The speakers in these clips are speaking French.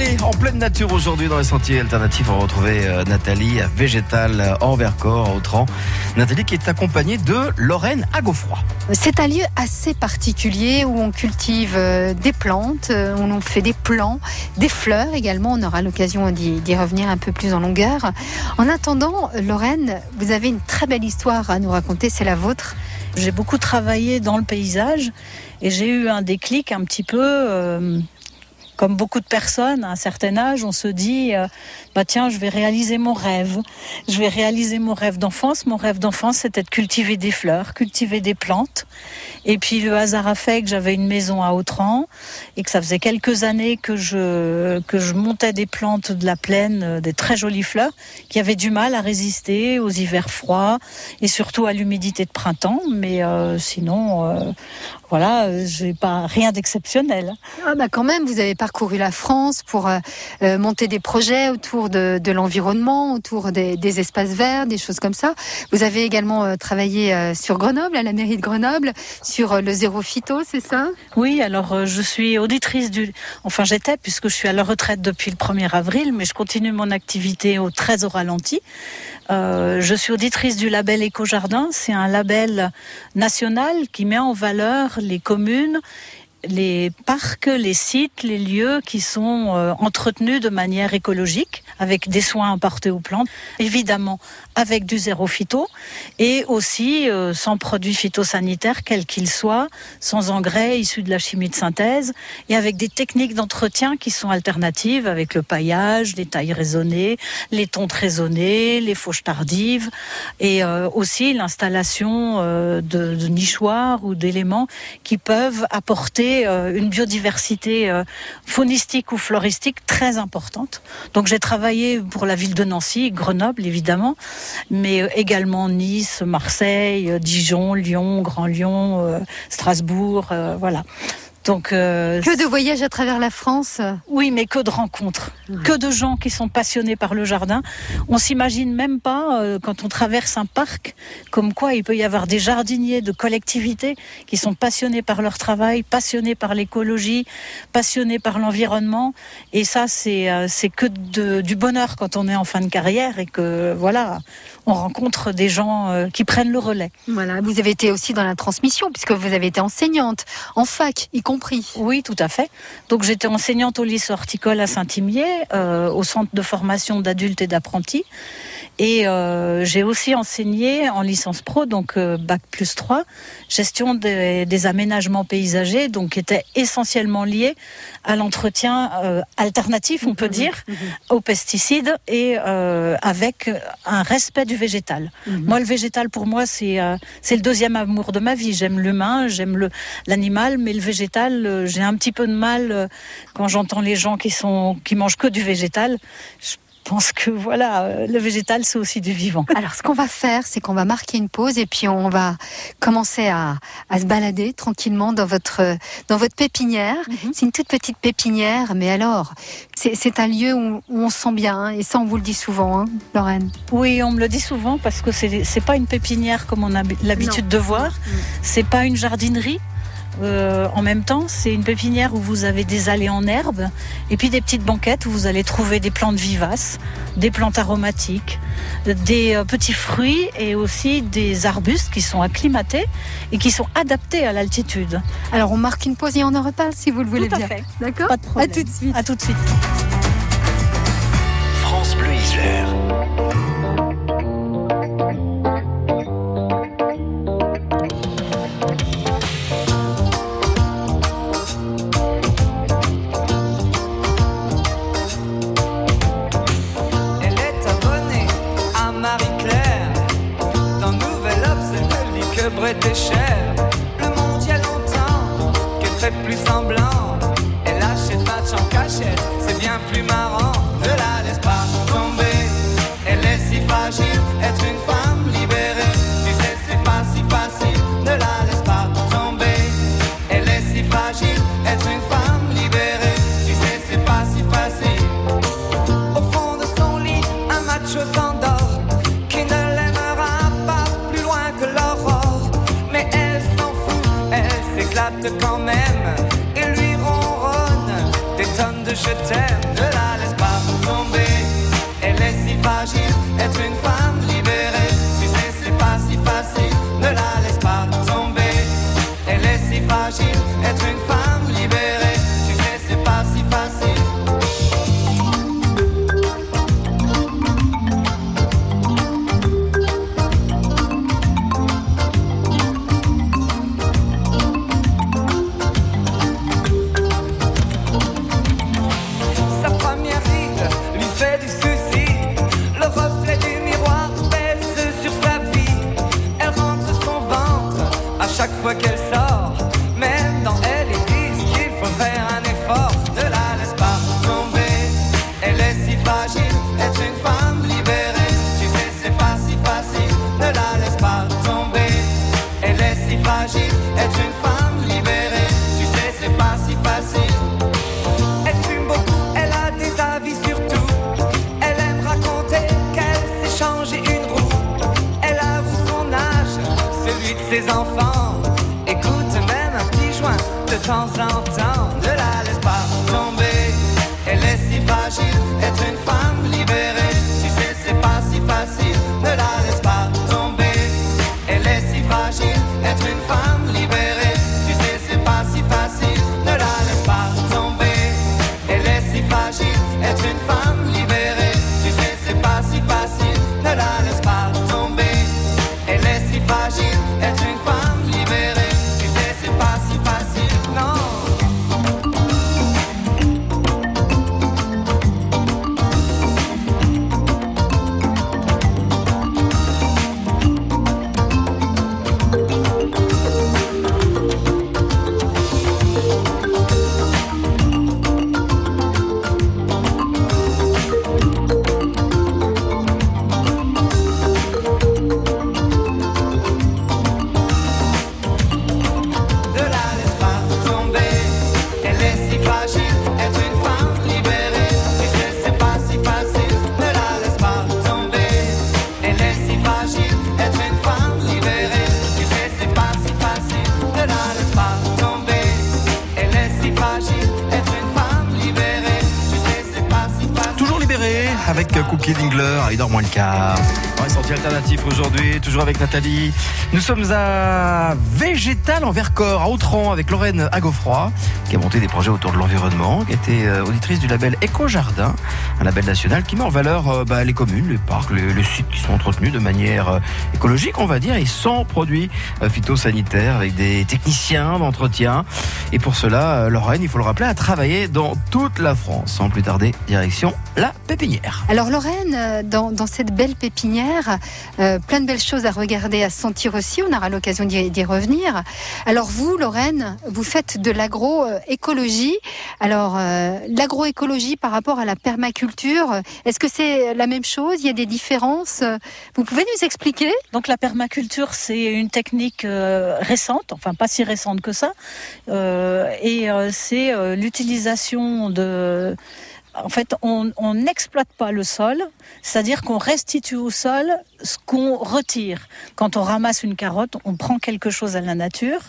Allez, en pleine nature aujourd'hui dans les sentiers alternatifs, on va retrouver euh, Nathalie à Végétal en Vercors, à Autran. Nathalie qui est accompagnée de Lorraine à Gaufroy. C'est un lieu assez particulier où on cultive euh, des plantes, euh, où on fait des plants, des fleurs également. On aura l'occasion d'y d'y revenir un peu plus en longueur. En attendant, Lorraine, vous avez une très belle histoire à nous raconter, c'est la vôtre. J'ai beaucoup travaillé dans le paysage et j'ai eu un déclic un petit peu. euh, comme beaucoup de personnes, à un certain âge, on se dit, euh, bah tiens, je vais réaliser mon rêve. Je vais réaliser mon rêve d'enfance. Mon rêve d'enfance, c'était de cultiver des fleurs, cultiver des plantes. Et puis le hasard a fait que j'avais une maison à Autran et que ça faisait quelques années que je que je montais des plantes de la plaine, euh, des très jolies fleurs, qui avaient du mal à résister aux hivers froids et surtout à l'humidité de printemps. Mais euh, sinon, voilà, euh, j'ai pas rien d'exceptionnel. Ah bah quand même, vous avez parcouru la France pour euh, euh, monter des projets autour de, de l'environnement, autour des, des espaces verts, des choses comme ça. Vous avez également euh, travaillé euh, sur Grenoble, à la mairie de Grenoble, sur le zéro phyto, c'est ça? Oui, alors je suis auditrice du. Enfin, j'étais, puisque je suis à la retraite depuis le 1er avril, mais je continue mon activité au 13 au ralenti. Euh, je suis auditrice du label Éco-Jardin. C'est un label national qui met en valeur les communes les parcs, les sites, les lieux qui sont euh, entretenus de manière écologique, avec des soins apportés aux plantes, évidemment avec du zéro phyto, et aussi euh, sans produits phytosanitaires, quels qu'ils soient, sans engrais issus de la chimie de synthèse, et avec des techniques d'entretien qui sont alternatives, avec le paillage, les tailles raisonnées, les tontes raisonnées, les fauches tardives, et euh, aussi l'installation de nichoirs ou d'éléments qui peuvent apporter euh, une biodiversité euh, faunistique ou floristique très importante. Donc j'ai travaillé pour la ville de Nancy, Grenoble évidemment, mais euh, également Nice, Marseille, Dijon, Lyon, Grand Lyon, Strasbourg, voilà. Donc euh, Que de voyages à travers la France oui, mais que de rencontres, que de gens qui sont passionnés par le jardin. On s'imagine même pas euh, quand on traverse un parc, comme quoi il peut y avoir des jardiniers de collectivités qui sont passionnés par leur travail, passionnés par l'écologie, passionnés par l'environnement. Et ça, c'est euh, c'est que de- du bonheur quand on est en fin de carrière et que voilà, on rencontre des gens qui prennent le relais. Voilà, vous avez été aussi dans la transmission, puisque vous avez été enseignante, en fac y compris. Oui, tout à fait. Donc j'étais enseignante au lycée horticole à Saint-Imier, euh, au centre de formation d'adultes et d'apprentis. Et euh, j'ai aussi enseigné en licence pro, donc euh, bac plus 3, gestion des, des aménagements paysagers, donc qui était essentiellement lié à l'entretien euh, alternatif, on peut dire, aux pesticides et euh, avec un respect du végétal. Moi, le végétal, pour moi, c'est euh, c'est le deuxième amour de ma vie. J'aime l'humain, j'aime l'animal, mais le végétal, euh, j'ai un petit peu de mal euh, quand j'entends les gens qui sont qui mangent que du végétal. Je pense que voilà, euh, le végétal, c'est aussi du vivant. Alors, ce qu'on va faire, c'est qu'on va marquer une pause et puis on va commencer à, à se balader tranquillement dans votre, dans votre pépinière. C'est une toute petite pépinière, mais alors, c'est un lieu où, où on se sent bien, hein, et ça, on vous le dit souvent, hein, Lorraine. Oui, on me le dit souvent parce que c'est c'est pas une pépinière comme on a l'habitude de voir. C'est pas une jardinerie. Euh, en même temps, c'est une pépinière où vous avez des allées en herbe et puis des petites banquettes où vous allez trouver des plantes vivaces, des plantes aromatiques, des euh, petits fruits et aussi des arbustes qui sont acclimatés et qui sont adaptés à l'altitude. Alors, on marque une pause et on en reparle si vous le voulez Tout à bien. fait. D'accord Pas de À problème. tout de suite. À tout de suite. France Bleu Isère. Elle est si joint de il dort moins le quart. Est sorti alternatif aujourd'hui, toujours avec Nathalie. Nous sommes à Végétal en Vercors, à Autran, avec Lorraine Agofroy, qui a monté des projets autour de l'environnement, qui était euh, auditrice du label Éco-Jardin, un label national qui met en valeur euh, bah, les communes, les parcs, les, sites qui sont entretenus de manière euh, écologique, on va dire, et sans produits phytosanitaires, avec des techniciens d'entretien. Et pour cela, Lorraine, il faut le rappeler, a travaillé dans toute la France. Sans plus tarder, direction la pépinière. Alors Lorraine, dans cette belle pépinière, euh, plein de belles choses à regarder, à sentir aussi. On aura l'occasion d'y revenir. Alors vous, Lorraine, vous faites de l'agroécologie. Alors euh, l'agroécologie par rapport à la permaculture, est-ce que c'est la même chose? Il y a des différences? Vous pouvez nous expliquer? Donc la permaculture, c'est une technique euh, récente, enfin pas si récente que ça, et c'est l'utilisation de... En fait, on n'exploite pas le sol, c'est-à-dire qu'on restitue au sol ce qu'on retire. Quand on ramasse une carotte, on prend quelque chose à la nature,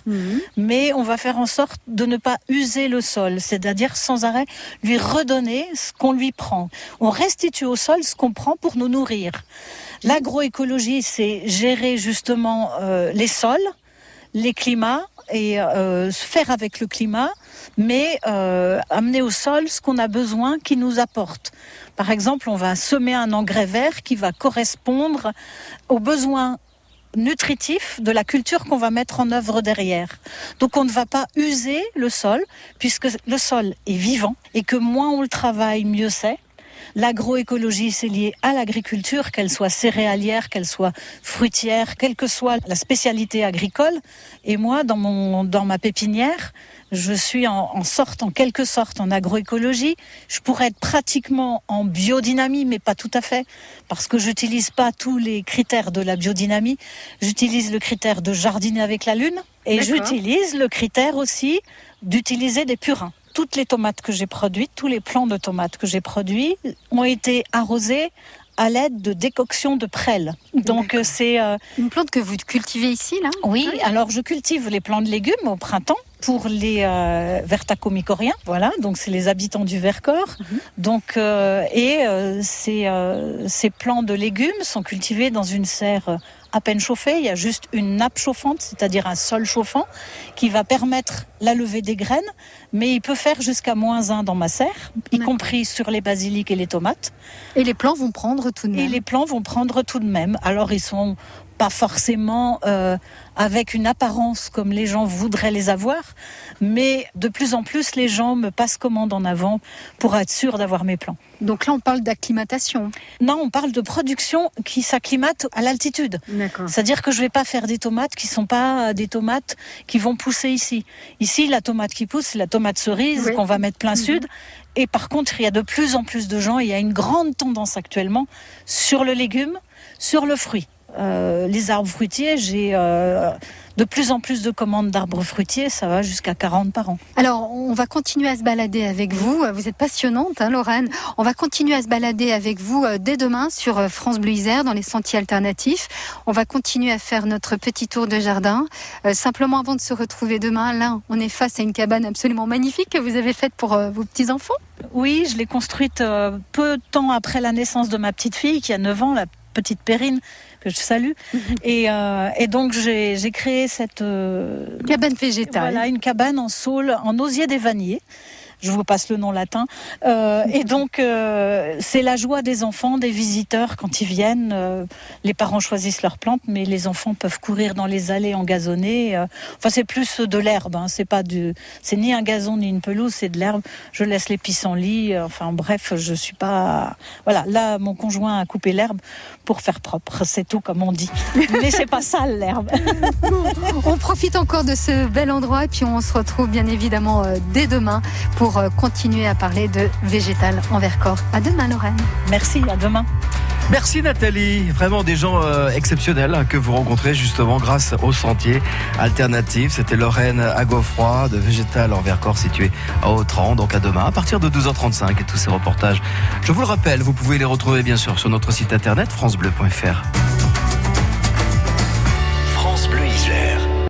mais on va faire en sorte de ne pas user le sol, c'est-à-dire sans arrêt lui redonner ce qu'on lui prend. On restitue au sol ce qu'on prend pour nous nourrir. L'agroécologie, c'est gérer justement euh, les sols, les climats et euh, faire avec le climat, mais euh, amener au sol ce qu'on a besoin qui nous apporte. Par exemple, on va semer un engrais vert qui va correspondre aux besoins nutritifs de la culture qu'on va mettre en œuvre derrière. Donc on ne va pas user le sol puisque le sol est vivant et que moins on le travaille, mieux c'est. L'agroécologie, c'est lié à l'agriculture, qu'elle soit céréalière, qu'elle soit fruitière, quelle que soit la spécialité agricole. Et moi, dans, mon, dans ma pépinière, je suis en, en sorte, en quelque sorte, en agroécologie. Je pourrais être pratiquement en biodynamie, mais pas tout à fait, parce que j'utilise pas tous les critères de la biodynamie. J'utilise le critère de jardiner avec la lune et j'utilise le critère aussi d'utiliser des purins. Toutes les tomates que j'ai produites, tous les plants de tomates que j'ai produits ont été arrosés à l'aide de décoction de prêle. Donc euh, c'est euh, Une plante que vous cultivez ici, là? Oui, alors je cultive les plants de légumes au printemps pour les euh, vertacomicoriens, voilà, donc c'est les habitants du Vercors. Donc euh, et euh, ces, euh, ces plants de légumes sont cultivés dans une serre à peine chauffée. Il y a juste une nappe chauffante, c'est-à-dire un sol chauffant, qui va permettre la levée des graines, mais il peut faire jusqu'à moins 1 dans ma serre, y compris sur les basiliques et les tomates. Et les plants vont prendre tout de Et même. les plants vont prendre tout de même. Alors ils sont pas forcément euh, avec une apparence comme les gens voudraient les avoir, mais de plus en plus les gens me passent commande en avant pour être sûr d'avoir mes plants. Donc là, on parle d'acclimatation. Non, on parle de production qui s'acclimate à l'altitude. C'est-à-dire que je vais pas faire des tomates qui sont pas des tomates qui vont pousser ici. Ici, la tomate qui pousse, c'est la tomate cerise Oui. qu'on va mettre plein Mhm. sud. Et par contre, il y a de plus en plus de gens, il y a une grande tendance actuellement sur le légume, sur le fruit. Euh, les arbres fruitiers, j'ai euh, de plus en plus de commandes d'arbres fruitiers, ça va jusqu'à 40 par an. Alors, on va continuer à se balader avec vous. Vous êtes passionnante, hein, Lorraine. On va continuer à se balader avec vous euh, dès demain sur France Bleu Isère dans les sentiers alternatifs. On va continuer à faire notre petit tour de jardin. Euh, simplement, avant de se retrouver demain, là, on est face à une cabane absolument magnifique que vous avez faite pour vos petits enfants. Oui, je l'ai construite peu de temps après la naissance de ma petite fille qui a 9 ans, la petite Perrine, que je salue. et, euh, et donc j'ai j'ai créé cette... euh, Cabane végétale. Voilà, une cabane en saule, en osier des vanniers. Je vous passe le nom latin. Euh, et donc, euh, c'est la joie des enfants, des visiteurs quand ils viennent. Euh, les parents choisissent leurs plantes, mais les enfants peuvent courir dans les allées engazonnées. Enfin, c'est plus de l'herbe. Hein. C'est pas du, c'est ni un gazon ni une pelouse, c'est de l'herbe. Je laisse les pissenlits. Enfin, bref, je suis pas. Voilà, là, mon conjoint a coupé l'herbe pour faire propre. C'est tout, comme on dit. Mais c'est pas sale l'herbe. On profite encore de ce bel endroit et puis on se retrouve bien évidemment dès demain pour euh, continuer à parler de végétal en Vercors. À demain, Lorraine. Merci. À demain. Merci Nathalie, vraiment des gens euh, exceptionnels hein, que vous rencontrez justement grâce au sentier alternatif. C'était Lorraine Agofroy de Végétal en Vercors situé à Autran, donc à demain à partir de 12h35 et tous ces reportages. Je vous le rappelle, vous pouvez les retrouver bien sûr sur notre site internet francebleu.fr.